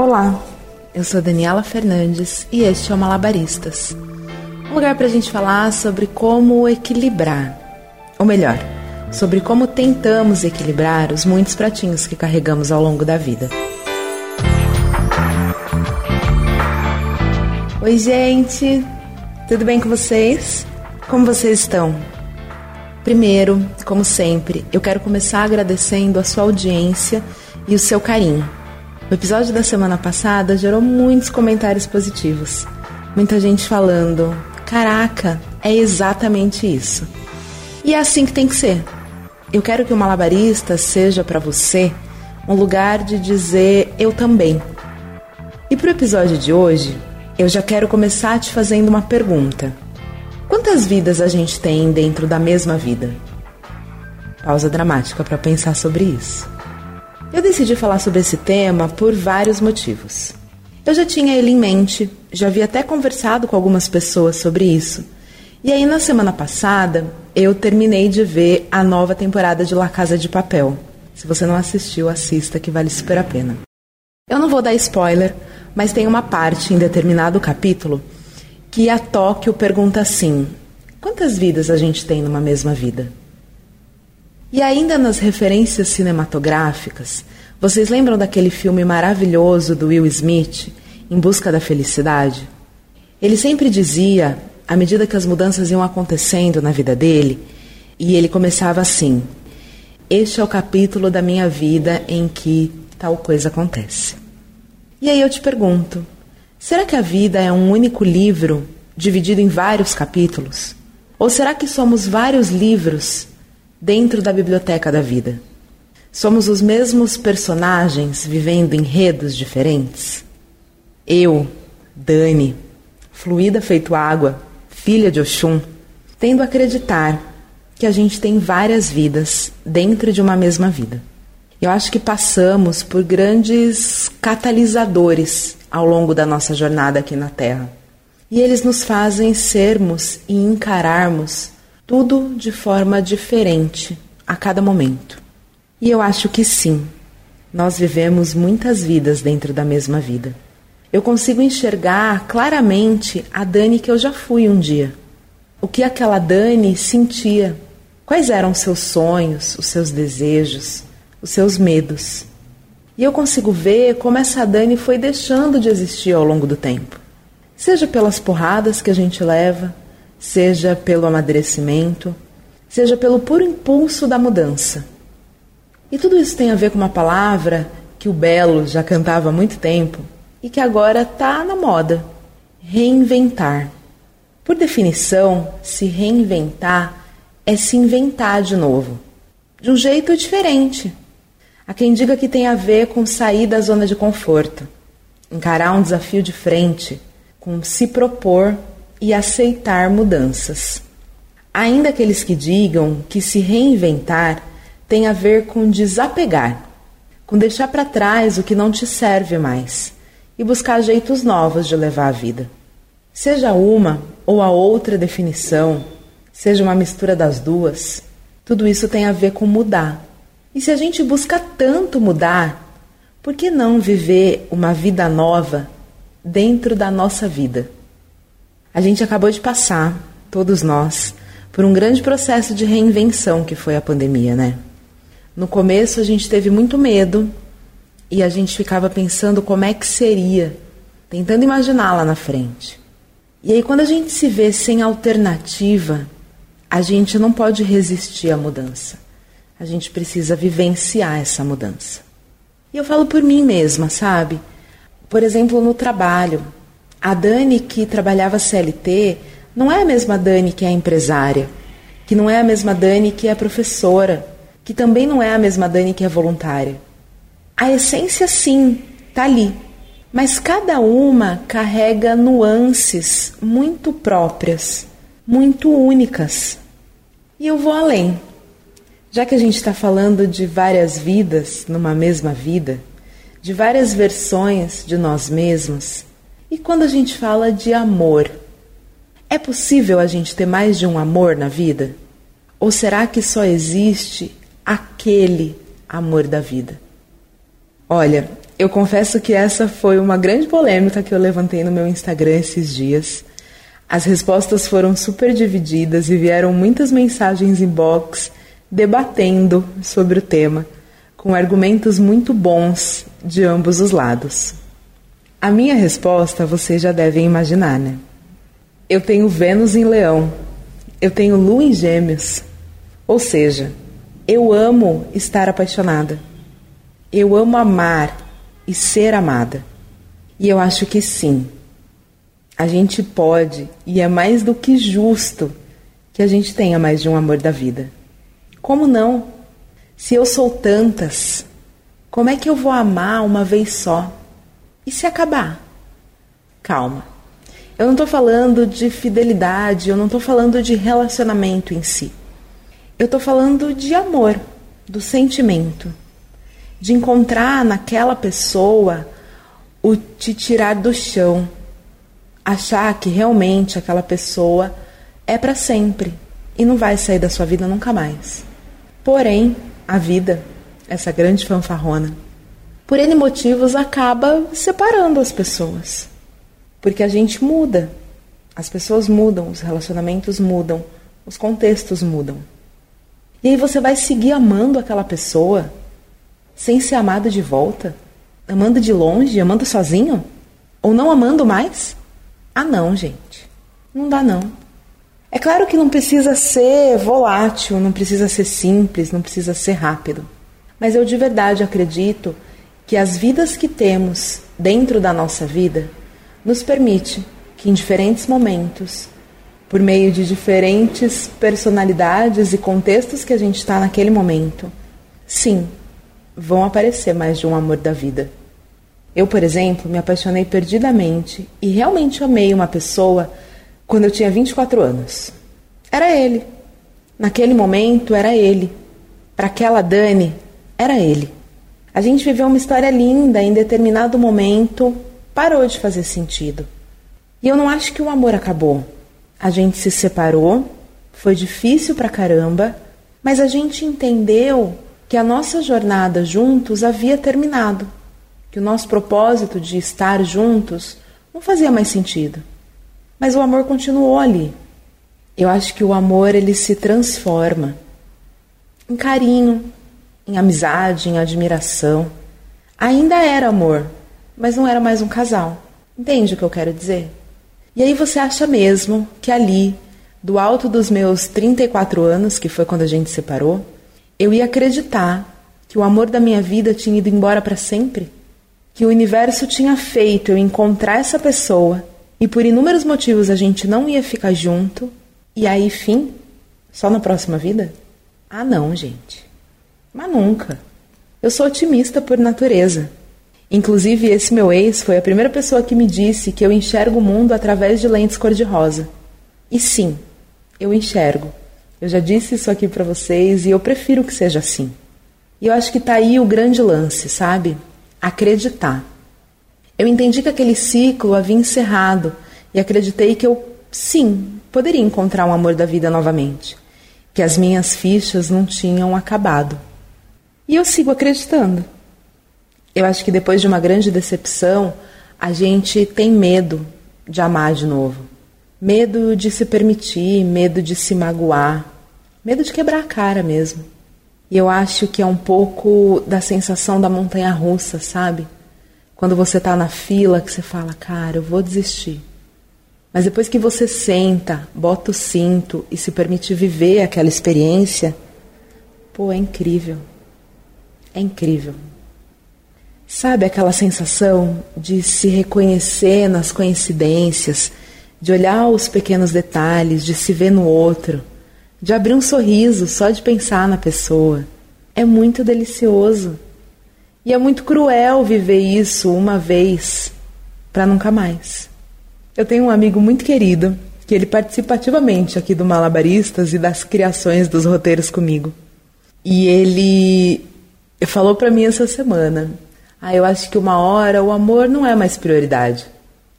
Olá, eu sou Daniela Fernandes e este é o Malabaristas um lugar para a gente falar sobre como equilibrar, ou melhor, sobre como tentamos equilibrar os muitos pratinhos que carregamos ao longo da vida. Oi, gente! Tudo bem com vocês? Como vocês estão? Primeiro, como sempre, eu quero começar agradecendo a sua audiência e o seu carinho. O episódio da semana passada gerou muitos comentários positivos. Muita gente falando: caraca, é exatamente isso. E é assim que tem que ser. Eu quero que o malabarista seja para você um lugar de dizer eu também. E para o episódio de hoje, eu já quero começar te fazendo uma pergunta. Quantas vidas a gente tem dentro da mesma vida? Pausa dramática para pensar sobre isso. Eu decidi falar sobre esse tema por vários motivos. Eu já tinha ele em mente, já havia até conversado com algumas pessoas sobre isso. E aí, na semana passada, eu terminei de ver a nova temporada de La Casa de Papel. Se você não assistiu, assista que vale super a pena. Eu não vou dar spoiler, mas tem uma parte em determinado capítulo que a Tóquio pergunta assim: quantas vidas a gente tem numa mesma vida? E ainda nas referências cinematográficas, vocês lembram daquele filme maravilhoso do Will Smith, Em Busca da Felicidade? Ele sempre dizia, à medida que as mudanças iam acontecendo na vida dele, e ele começava assim: Este é o capítulo da minha vida em que tal coisa acontece. E aí eu te pergunto: será que a vida é um único livro dividido em vários capítulos? Ou será que somos vários livros dentro da biblioteca da vida? Somos os mesmos personagens vivendo enredos diferentes? Eu, Dani, fluida feito água, filha de Oxum, tendo a acreditar que a gente tem várias vidas dentro de uma mesma vida. Eu acho que passamos por grandes catalisadores ao longo da nossa jornada aqui na Terra. E eles nos fazem sermos e encararmos tudo de forma diferente a cada momento. E eu acho que sim, nós vivemos muitas vidas dentro da mesma vida. Eu consigo enxergar claramente a Dani que eu já fui um dia. O que aquela Dani sentia, quais eram seus sonhos, os seus desejos, os seus medos. E eu consigo ver como essa Dani foi deixando de existir ao longo do tempo. Seja pelas porradas que a gente leva, seja pelo amadurecimento, seja pelo puro impulso da mudança. E tudo isso tem a ver com uma palavra que o Belo já cantava há muito tempo e que agora está na moda: reinventar. Por definição, se reinventar é se inventar de novo, de um jeito diferente, Há quem diga que tem a ver com sair da zona de conforto, encarar um desafio de frente, com se propor e aceitar mudanças. Ainda aqueles que digam que se reinventar tem a ver com desapegar, com deixar para trás o que não te serve mais e buscar jeitos novos de levar a vida. Seja uma ou a outra definição, seja uma mistura das duas, tudo isso tem a ver com mudar e se a gente busca tanto mudar, por que não viver uma vida nova dentro da nossa vida? A gente acabou de passar, todos nós, por um grande processo de reinvenção que foi a pandemia, né? No começo a gente teve muito medo e a gente ficava pensando como é que seria, tentando imaginar lá na frente. E aí, quando a gente se vê sem alternativa, a gente não pode resistir à mudança a gente precisa vivenciar essa mudança. E eu falo por mim mesma, sabe? Por exemplo, no trabalho. A Dani que trabalhava CLT não é a mesma Dani que é empresária, que não é a mesma Dani que é professora, que também não é a mesma Dani que é voluntária. A essência, sim, está ali, mas cada uma carrega nuances muito próprias, muito únicas. E eu vou além. Já que a gente está falando de várias vidas numa mesma vida, de várias versões de nós mesmos, e quando a gente fala de amor, é possível a gente ter mais de um amor na vida? Ou será que só existe aquele amor da vida? Olha, Eu confesso que essa foi uma grande polêmica que eu levantei no meu Instagram esses dias. As respostas foram super divididas e vieram muitas mensagens inbox debatendo sobre o tema, com argumentos muito bons de ambos os lados. A minha resposta vocês já devem imaginar, né? Eu tenho Vênus em Leão, eu tenho Lua em Gêmeos, ou seja, eu amo estar apaixonada, eu amo amar e ser amada. E eu acho que sim, a gente pode, e é mais do que justo, que a gente tenha mais de um amor da vida. Como não? Se eu sou tantas, como é que eu vou amar uma vez só? E se acabar? Calma. Eu não estou falando de fidelidade, eu não estou falando de relacionamento em si. Eu estou falando de amor, do sentimento de encontrar naquela pessoa o te tirar do chão, achar que realmente aquela pessoa é para sempre e não vai sair da sua vida nunca mais. Porém, a vida, essa grande fanfarrona, por N motivos acaba separando as pessoas. Porque a gente muda, as pessoas mudam, os relacionamentos mudam, os contextos mudam. E aí você vai seguir amando aquela pessoa sem ser amado de volta? Amando de longe, amando sozinho? Ou não amando mais? Ah, não, gente. Não dá, não. É claro que não precisa ser volátil, não precisa ser simples, não precisa ser rápido. Mas eu de verdade acredito que as vidas que temos dentro da nossa vida nos permite que em diferentes momentos, por meio de diferentes personalidades e contextos que a gente está naquele momento, sim, vão aparecer mais de um amor da vida. Eu, por exemplo, me apaixonei perdidamente e realmente amei uma pessoa quando eu tinha 24 anos. Era ele. Naquele momento, era ele. Para aquela Dani, era ele. A gente viveu uma história linda, em determinado momento parou de fazer sentido. E eu não acho que o amor acabou. A gente se separou, foi difícil pra caramba, mas a gente entendeu que a nossa jornada juntos havia terminado, que o nosso propósito de estar juntos não fazia mais sentido. Mas o amor continuou ali. Eu acho que o amor ele se transforma em carinho, em amizade, em admiração. Ainda era amor, mas não era mais um casal. Entende o que eu quero dizer? E aí você acha mesmo que ali, do alto dos meus 34 anos, que foi quando a gente separou, eu ia acreditar que o amor da minha vida tinha ido embora para sempre, que o universo tinha feito eu encontrar essa pessoa e por inúmeros motivos a gente não ia ficar junto e aí fim, só na próxima vida? Ah, não, gente. Mas nunca. Eu sou otimista por natureza. Inclusive, esse meu ex foi a primeira pessoa que me disse que eu enxergo o mundo através de lentes cor-de-rosa. E sim, eu enxergo. Eu já disse isso aqui para vocês e eu prefiro que seja assim. E eu acho que tá aí o grande lance, sabe? Acreditar. Eu entendi que aquele ciclo havia encerrado e acreditei que eu, sim, poderia encontrar um amor da vida novamente, que as minhas fichas não tinham acabado. E eu sigo acreditando. Eu acho que depois de uma grande decepção, a gente tem medo de amar de novo. Medo de se permitir, medo de se magoar, medo de quebrar a cara mesmo. E eu acho que é um pouco da sensação da montanha russa, sabe? Quando você tá na fila que você fala, cara, eu vou desistir. Mas depois que você senta, bota o cinto e se permite viver aquela experiência, pô, é incrível. É incrível. Sabe aquela sensação de se reconhecer nas coincidências, de olhar os pequenos detalhes, de se ver no outro, de abrir um sorriso só de pensar na pessoa. É muito delicioso. E é muito cruel viver isso uma vez para nunca mais. Eu tenho um amigo muito querido que ele participa ativamente aqui do Malabaristas e das criações dos roteiros comigo. E ele falou para mim essa semana: "Ah, eu acho que uma hora o amor não é mais prioridade.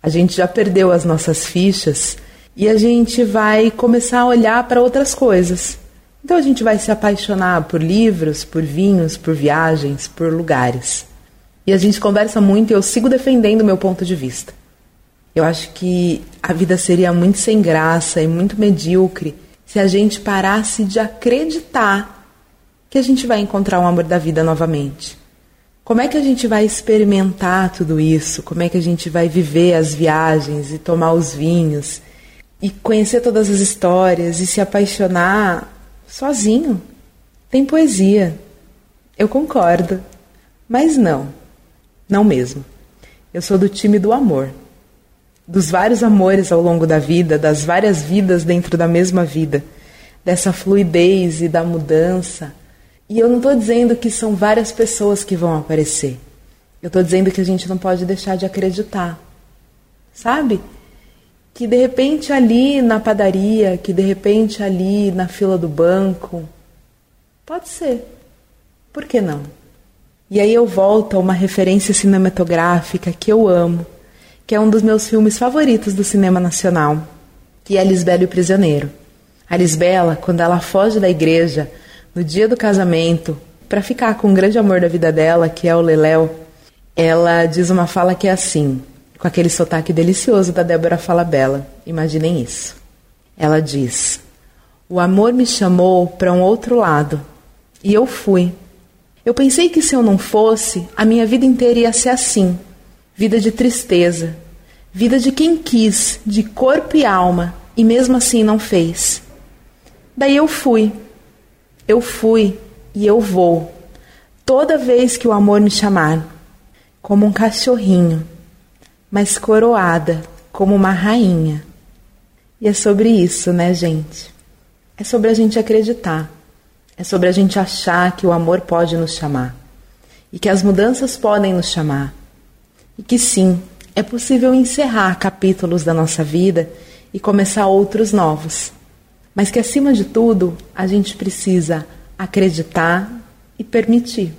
A gente já perdeu as nossas fichas e a gente vai começar a olhar para outras coisas. Então a gente vai se apaixonar por livros, por vinhos, por viagens, por lugares. E a gente conversa muito e eu sigo defendendo o meu ponto de vista. Eu acho que a vida seria muito sem graça e muito medíocre se a gente parasse de acreditar que a gente vai encontrar o amor da vida novamente. Como é que a gente vai experimentar tudo isso? Como é que a gente vai viver as viagens e tomar os vinhos e conhecer todas as histórias e se apaixonar sozinho? Tem poesia. Eu concordo. Mas não. Não mesmo. Eu sou do time do amor dos vários amores ao longo da vida, das várias vidas dentro da mesma vida, dessa fluidez e da mudança. E eu não estou dizendo que são várias pessoas que vão aparecer. Eu estou dizendo que a gente não pode deixar de acreditar. Sabe? Que de repente ali na padaria, que de repente ali na fila do banco. Pode ser. Por que não? E aí eu volto a uma referência cinematográfica que eu amo que é um dos meus filmes favoritos do cinema nacional, que é Lisbela e o Prisioneiro. A Lisbela, quando ela foge da igreja no dia do casamento para ficar com o grande amor da vida dela, que é o Leléu, ela diz uma fala que é assim, com aquele sotaque delicioso da Débora Falabella. Imaginem isso. Ela diz: O amor me chamou para um outro lado e eu fui. Eu pensei que se eu não fosse, a minha vida inteira ia ser assim vida de tristeza, vida de quem quis, de corpo e alma, e mesmo assim não fez. Daí eu fui, eu fui e eu vou, toda vez que o amor me chamar, como um cachorrinho, mas coroada como uma rainha. E é sobre isso, né, gente? É sobre a gente acreditar, é sobre a gente achar que o amor pode nos chamar e que as mudanças podem nos chamar e que sim, é possível encerrar capítulos da nossa vida e começar outros novos. Mas que acima de tudo, a gente precisa acreditar e permitir.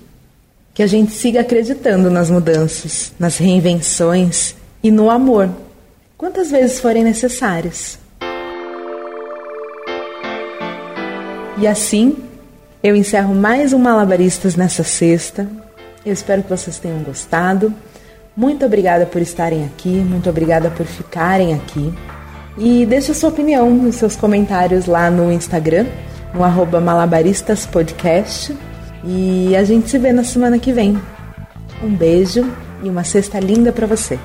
Que a gente siga acreditando nas mudanças, nas reinvenções e no amor, quantas vezes forem necessárias. E assim, eu encerro mais um Malabaristas nessa sexta. Eu espero que vocês tenham gostado. Muito obrigada por estarem aqui, muito obrigada por ficarem aqui. E deixe a sua opinião nos seus comentários lá no Instagram, no arroba malabaristaspodcast. E a gente se vê na semana que vem. Um beijo e uma sexta linda para você.